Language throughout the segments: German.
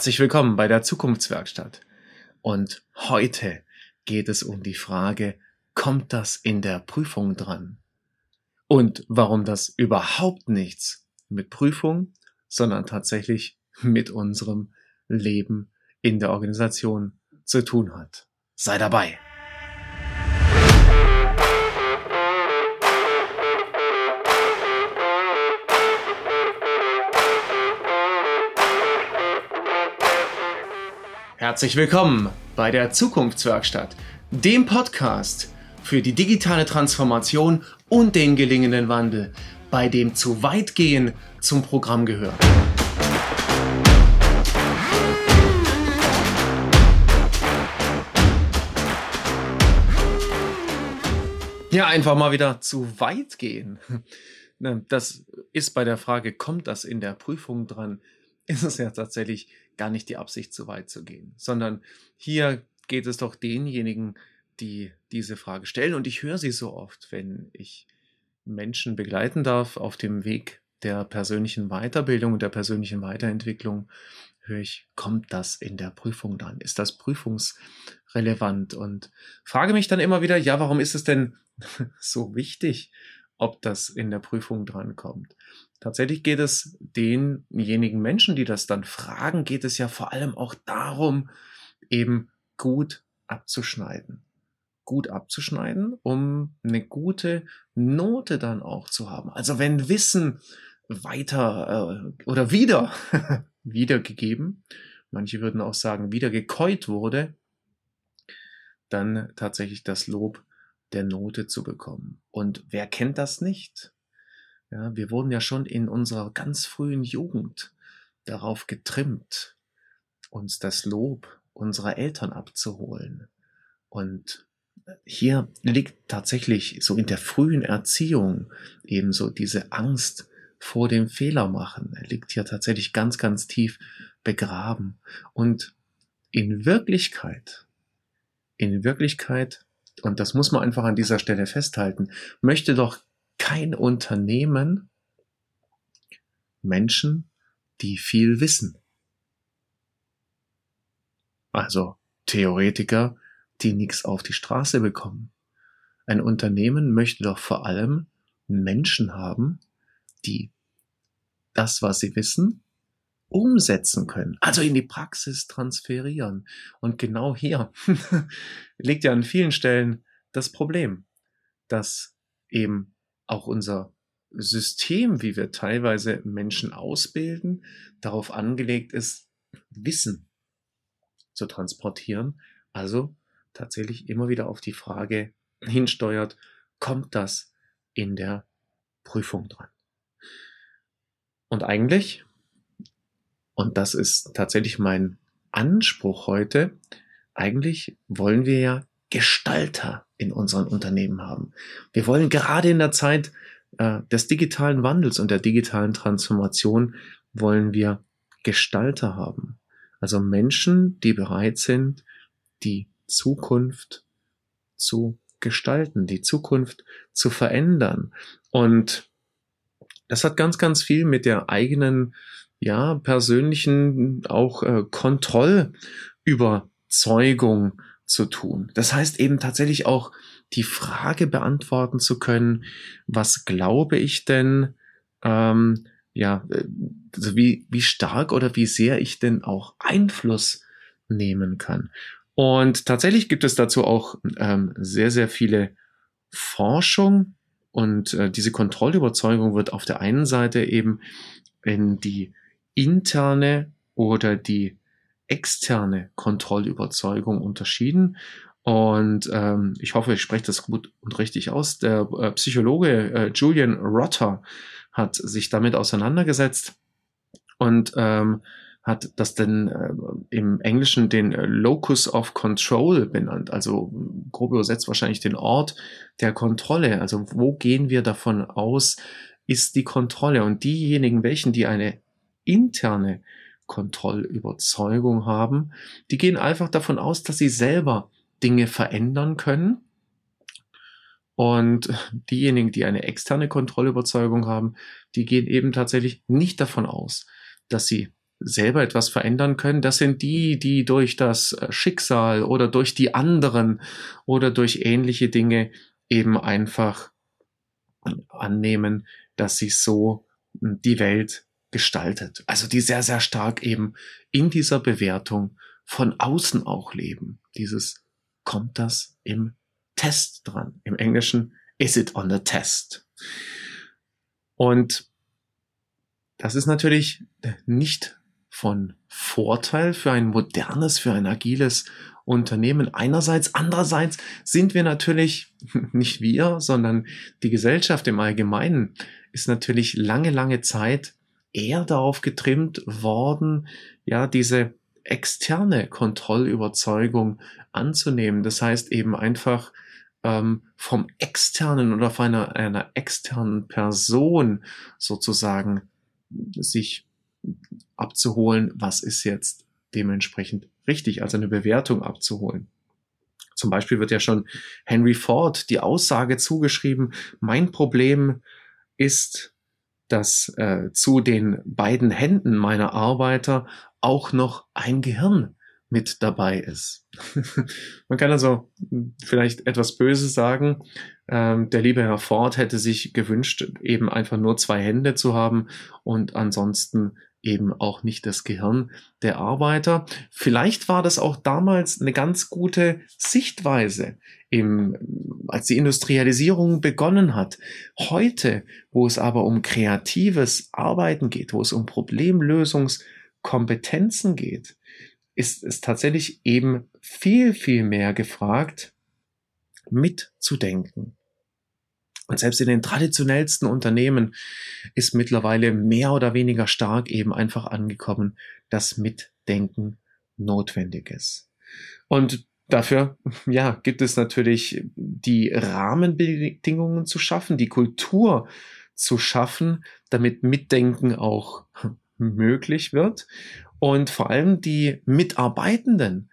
Herzlich willkommen bei der Zukunftswerkstatt. Und heute geht es um die Frage, kommt das in der Prüfung dran? Und warum das überhaupt nichts mit Prüfung, sondern tatsächlich mit unserem Leben in der Organisation zu tun hat. Sei dabei! Herzlich willkommen bei der Zukunftswerkstatt, dem Podcast für die digitale Transformation und den gelingenden Wandel, bei dem zu weit gehen zum Programm gehört. Ja, einfach mal wieder zu weit gehen. Das ist bei der Frage, kommt das in der Prüfung dran? Ist es ja tatsächlich gar nicht die Absicht, zu weit zu gehen, sondern hier geht es doch denjenigen, die diese Frage stellen. Und ich höre sie so oft, wenn ich Menschen begleiten darf auf dem Weg der persönlichen Weiterbildung und der persönlichen Weiterentwicklung, höre ich, kommt das in der Prüfung dann? Ist das prüfungsrelevant? Und frage mich dann immer wieder, ja, warum ist es denn so wichtig, ob das in der Prüfung drankommt? Tatsächlich geht es denjenigen Menschen, die das dann fragen, geht es ja vor allem auch darum, eben gut abzuschneiden. Gut abzuschneiden, um eine gute Note dann auch zu haben. Also wenn Wissen weiter äh, oder wieder wiedergegeben, manche würden auch sagen, wieder gekäut wurde, dann tatsächlich das Lob der Note zu bekommen. Und wer kennt das nicht? Ja, wir wurden ja schon in unserer ganz frühen Jugend darauf getrimmt, uns das Lob unserer Eltern abzuholen. Und hier liegt tatsächlich so in der frühen Erziehung ebenso diese Angst vor dem Fehlermachen. Er liegt hier tatsächlich ganz, ganz tief begraben. Und in Wirklichkeit, in Wirklichkeit, und das muss man einfach an dieser Stelle festhalten, möchte doch kein Unternehmen Menschen, die viel wissen. Also Theoretiker, die nichts auf die Straße bekommen. Ein Unternehmen möchte doch vor allem Menschen haben, die das, was sie wissen, umsetzen können, also in die Praxis transferieren. Und genau hier liegt ja an vielen Stellen das Problem, dass eben auch unser System, wie wir teilweise Menschen ausbilden, darauf angelegt ist, Wissen zu transportieren. Also tatsächlich immer wieder auf die Frage hinsteuert, kommt das in der Prüfung dran? Und eigentlich, und das ist tatsächlich mein Anspruch heute, eigentlich wollen wir ja Gestalter in unseren Unternehmen haben. Wir wollen gerade in der Zeit äh, des digitalen Wandels und der digitalen Transformation wollen wir Gestalter haben. Also Menschen, die bereit sind, die Zukunft zu gestalten, die Zukunft zu verändern. Und das hat ganz, ganz viel mit der eigenen, ja, persönlichen auch äh, Kontrollüberzeugung zu tun. Das heißt eben tatsächlich auch die Frage beantworten zu können, was glaube ich denn, ähm, ja, also wie, wie stark oder wie sehr ich denn auch Einfluss nehmen kann. Und tatsächlich gibt es dazu auch ähm, sehr, sehr viele Forschung und äh, diese Kontrollüberzeugung wird auf der einen Seite eben in die interne oder die externe Kontrollüberzeugung unterschieden. Und ähm, ich hoffe, ich spreche das gut und richtig aus. Der äh, Psychologe äh, Julian Rotter hat sich damit auseinandergesetzt und ähm, hat das denn äh, im Englischen den Locus of Control benannt, also grob übersetzt wahrscheinlich den Ort der Kontrolle. Also wo gehen wir davon aus, ist die Kontrolle? Und diejenigen, welchen die eine interne Kontrollüberzeugung haben, die gehen einfach davon aus, dass sie selber Dinge verändern können. Und diejenigen, die eine externe Kontrollüberzeugung haben, die gehen eben tatsächlich nicht davon aus, dass sie selber etwas verändern können, das sind die, die durch das Schicksal oder durch die anderen oder durch ähnliche Dinge eben einfach annehmen, dass sich so die Welt gestaltet. Also die sehr, sehr stark eben in dieser Bewertung von außen auch leben. Dieses kommt das im Test dran. Im Englischen is it on the test. Und das ist natürlich nicht von Vorteil für ein modernes, für ein agiles Unternehmen einerseits. Andererseits sind wir natürlich, nicht wir, sondern die Gesellschaft im Allgemeinen ist natürlich lange, lange Zeit eher darauf getrimmt worden, ja, diese externe Kontrollüberzeugung anzunehmen. Das heißt eben einfach ähm, vom externen oder von einer, einer externen Person sozusagen sich abzuholen, was ist jetzt dementsprechend richtig, also eine Bewertung abzuholen. Zum Beispiel wird ja schon Henry Ford die Aussage zugeschrieben, mein Problem ist, dass äh, zu den beiden Händen meiner Arbeiter auch noch ein Gehirn mit dabei ist. Man kann also vielleicht etwas Böses sagen. Ähm, der liebe Herr Ford hätte sich gewünscht, eben einfach nur zwei Hände zu haben und ansonsten eben auch nicht das Gehirn der Arbeiter. Vielleicht war das auch damals eine ganz gute Sichtweise, im, als die Industrialisierung begonnen hat. Heute, wo es aber um kreatives Arbeiten geht, wo es um Problemlösungskompetenzen geht, ist es tatsächlich eben viel, viel mehr gefragt, mitzudenken, und selbst in den traditionellsten Unternehmen ist mittlerweile mehr oder weniger stark eben einfach angekommen, dass Mitdenken notwendig ist. Und dafür, ja, gibt es natürlich die Rahmenbedingungen zu schaffen, die Kultur zu schaffen, damit Mitdenken auch möglich wird und vor allem die Mitarbeitenden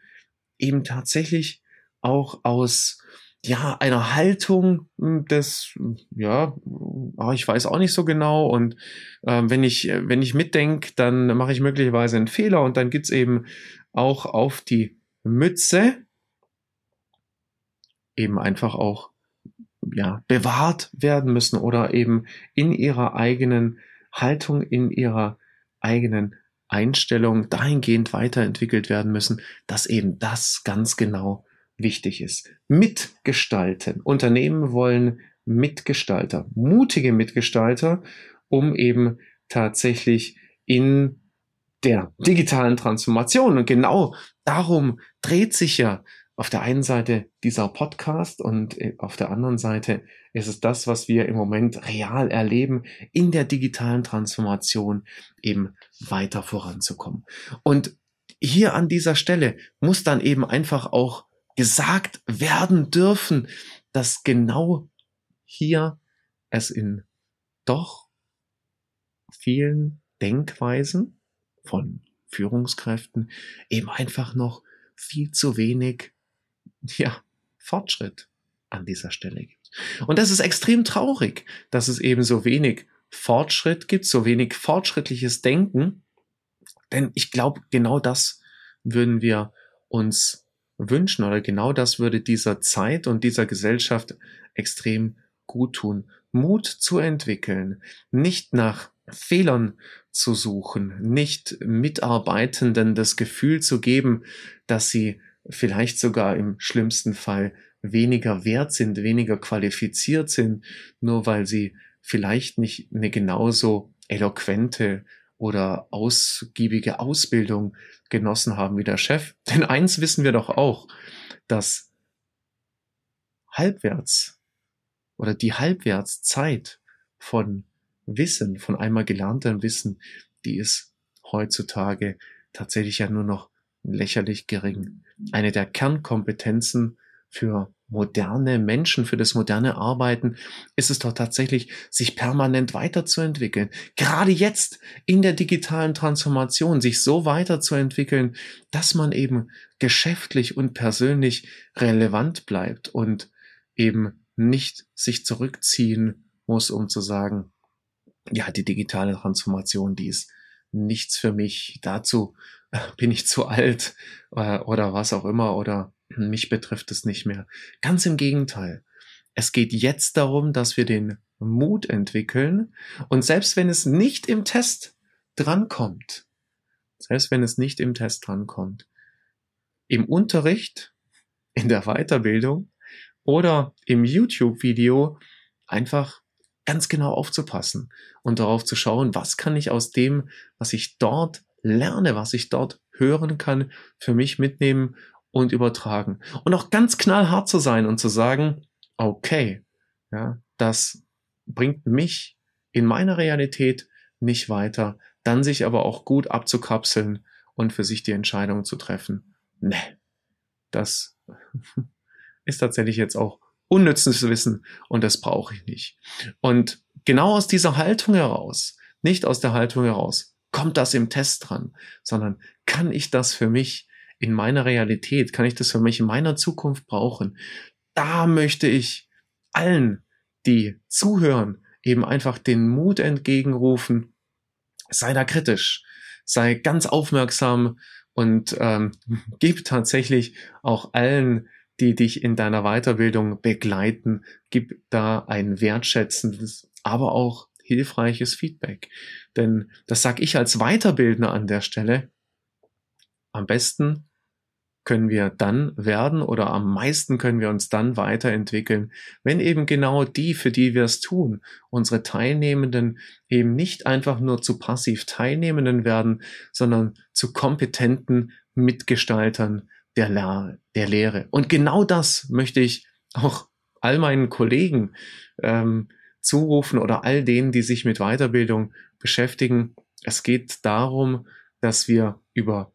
eben tatsächlich auch aus ja, einer Haltung hm, des, ja, ah, ich weiß auch nicht so genau. Und äh, wenn ich, wenn ich mitdenke, dann mache ich möglicherweise einen Fehler und dann gibt's eben auch auf die Mütze eben einfach auch ja, bewahrt werden müssen oder eben in ihrer eigenen Haltung, in ihrer eigenen Einstellung dahingehend weiterentwickelt werden müssen, dass eben das ganz genau wichtig ist. Mitgestalten. Unternehmen wollen Mitgestalter, mutige Mitgestalter, um eben tatsächlich in der digitalen Transformation. Und genau darum dreht sich ja auf der einen Seite dieser Podcast und äh, auf der anderen Seite ist es das, was wir im Moment real erleben, in der digitalen Transformation eben weiter voranzukommen. Und hier an dieser Stelle muss dann eben einfach auch gesagt werden dürfen, dass genau hier es in doch vielen Denkweisen von Führungskräften eben einfach noch viel zu wenig ja, Fortschritt an dieser Stelle gibt. Und das ist extrem traurig, dass es eben so wenig Fortschritt gibt, so wenig fortschrittliches Denken. Denn ich glaube, genau das würden wir uns wünschen oder genau das würde dieser Zeit und dieser Gesellschaft extrem gut tun. Mut zu entwickeln, nicht nach Fehlern zu suchen, nicht Mitarbeitenden das Gefühl zu geben, dass sie vielleicht sogar im schlimmsten Fall weniger wert sind, weniger qualifiziert sind, nur weil sie vielleicht nicht eine genauso eloquente oder ausgiebige Ausbildung genossen haben wie der Chef. Denn eins wissen wir doch auch, dass halbwärts oder die Halbwertszeit von Wissen, von einmal gelerntem Wissen, die ist heutzutage tatsächlich ja nur noch lächerlich gering. Eine der Kernkompetenzen für moderne Menschen, für das moderne Arbeiten ist es doch tatsächlich, sich permanent weiterzuentwickeln. Gerade jetzt in der digitalen Transformation, sich so weiterzuentwickeln, dass man eben geschäftlich und persönlich relevant bleibt und eben nicht sich zurückziehen muss, um zu sagen, ja, die digitale Transformation, die ist nichts für mich. Dazu bin ich zu alt äh, oder was auch immer oder mich betrifft es nicht mehr. Ganz im Gegenteil. Es geht jetzt darum, dass wir den Mut entwickeln und selbst wenn es nicht im Test drankommt, selbst wenn es nicht im Test drankommt, im Unterricht, in der Weiterbildung oder im YouTube-Video einfach ganz genau aufzupassen und darauf zu schauen, was kann ich aus dem, was ich dort lerne, was ich dort hören kann, für mich mitnehmen und übertragen. Und auch ganz knallhart zu sein und zu sagen, okay, ja, das bringt mich in meiner Realität nicht weiter, dann sich aber auch gut abzukapseln und für sich die Entscheidung zu treffen. Ne, das ist tatsächlich jetzt auch unnützes Wissen und das brauche ich nicht. Und genau aus dieser Haltung heraus, nicht aus der Haltung heraus, kommt das im Test dran, sondern kann ich das für mich in meiner Realität, kann ich das für mich in meiner Zukunft brauchen? Da möchte ich allen, die zuhören, eben einfach den Mut entgegenrufen, sei da kritisch, sei ganz aufmerksam und ähm, gib tatsächlich auch allen, die dich in deiner Weiterbildung begleiten, gib da ein wertschätzendes, aber auch hilfreiches Feedback. Denn das sage ich als Weiterbildner an der Stelle. Am besten können wir dann werden oder am meisten können wir uns dann weiterentwickeln, wenn eben genau die, für die wir es tun, unsere Teilnehmenden eben nicht einfach nur zu passiv Teilnehmenden werden, sondern zu kompetenten Mitgestaltern der, Le der Lehre. Und genau das möchte ich auch all meinen Kollegen ähm, zurufen oder all denen, die sich mit Weiterbildung beschäftigen. Es geht darum, dass wir über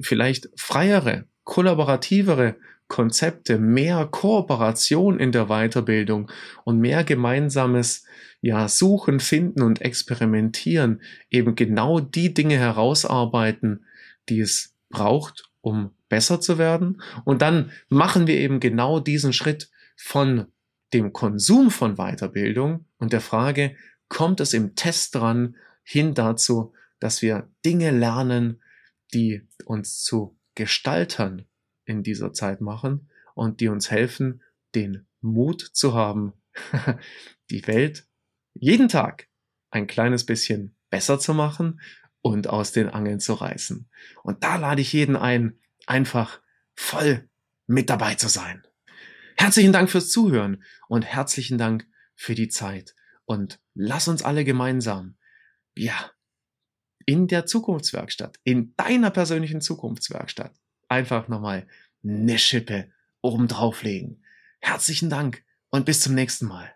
vielleicht freiere, kollaborativere Konzepte, mehr Kooperation in der Weiterbildung und mehr gemeinsames ja, Suchen, Finden und Experimentieren eben genau die Dinge herausarbeiten, die es braucht, um besser zu werden. Und dann machen wir eben genau diesen Schritt von dem Konsum von Weiterbildung und der Frage, kommt es im Test dran, hin dazu, dass wir Dinge lernen, die uns zu Gestaltern in dieser Zeit machen und die uns helfen, den Mut zu haben, die Welt jeden Tag ein kleines bisschen besser zu machen und aus den Angeln zu reißen. Und da lade ich jeden ein, einfach voll mit dabei zu sein. Herzlichen Dank fürs Zuhören und herzlichen Dank für die Zeit. Und lass uns alle gemeinsam, ja, in der Zukunftswerkstatt, in deiner persönlichen Zukunftswerkstatt, einfach nochmal eine Schippe oben drauflegen. Herzlichen Dank und bis zum nächsten Mal.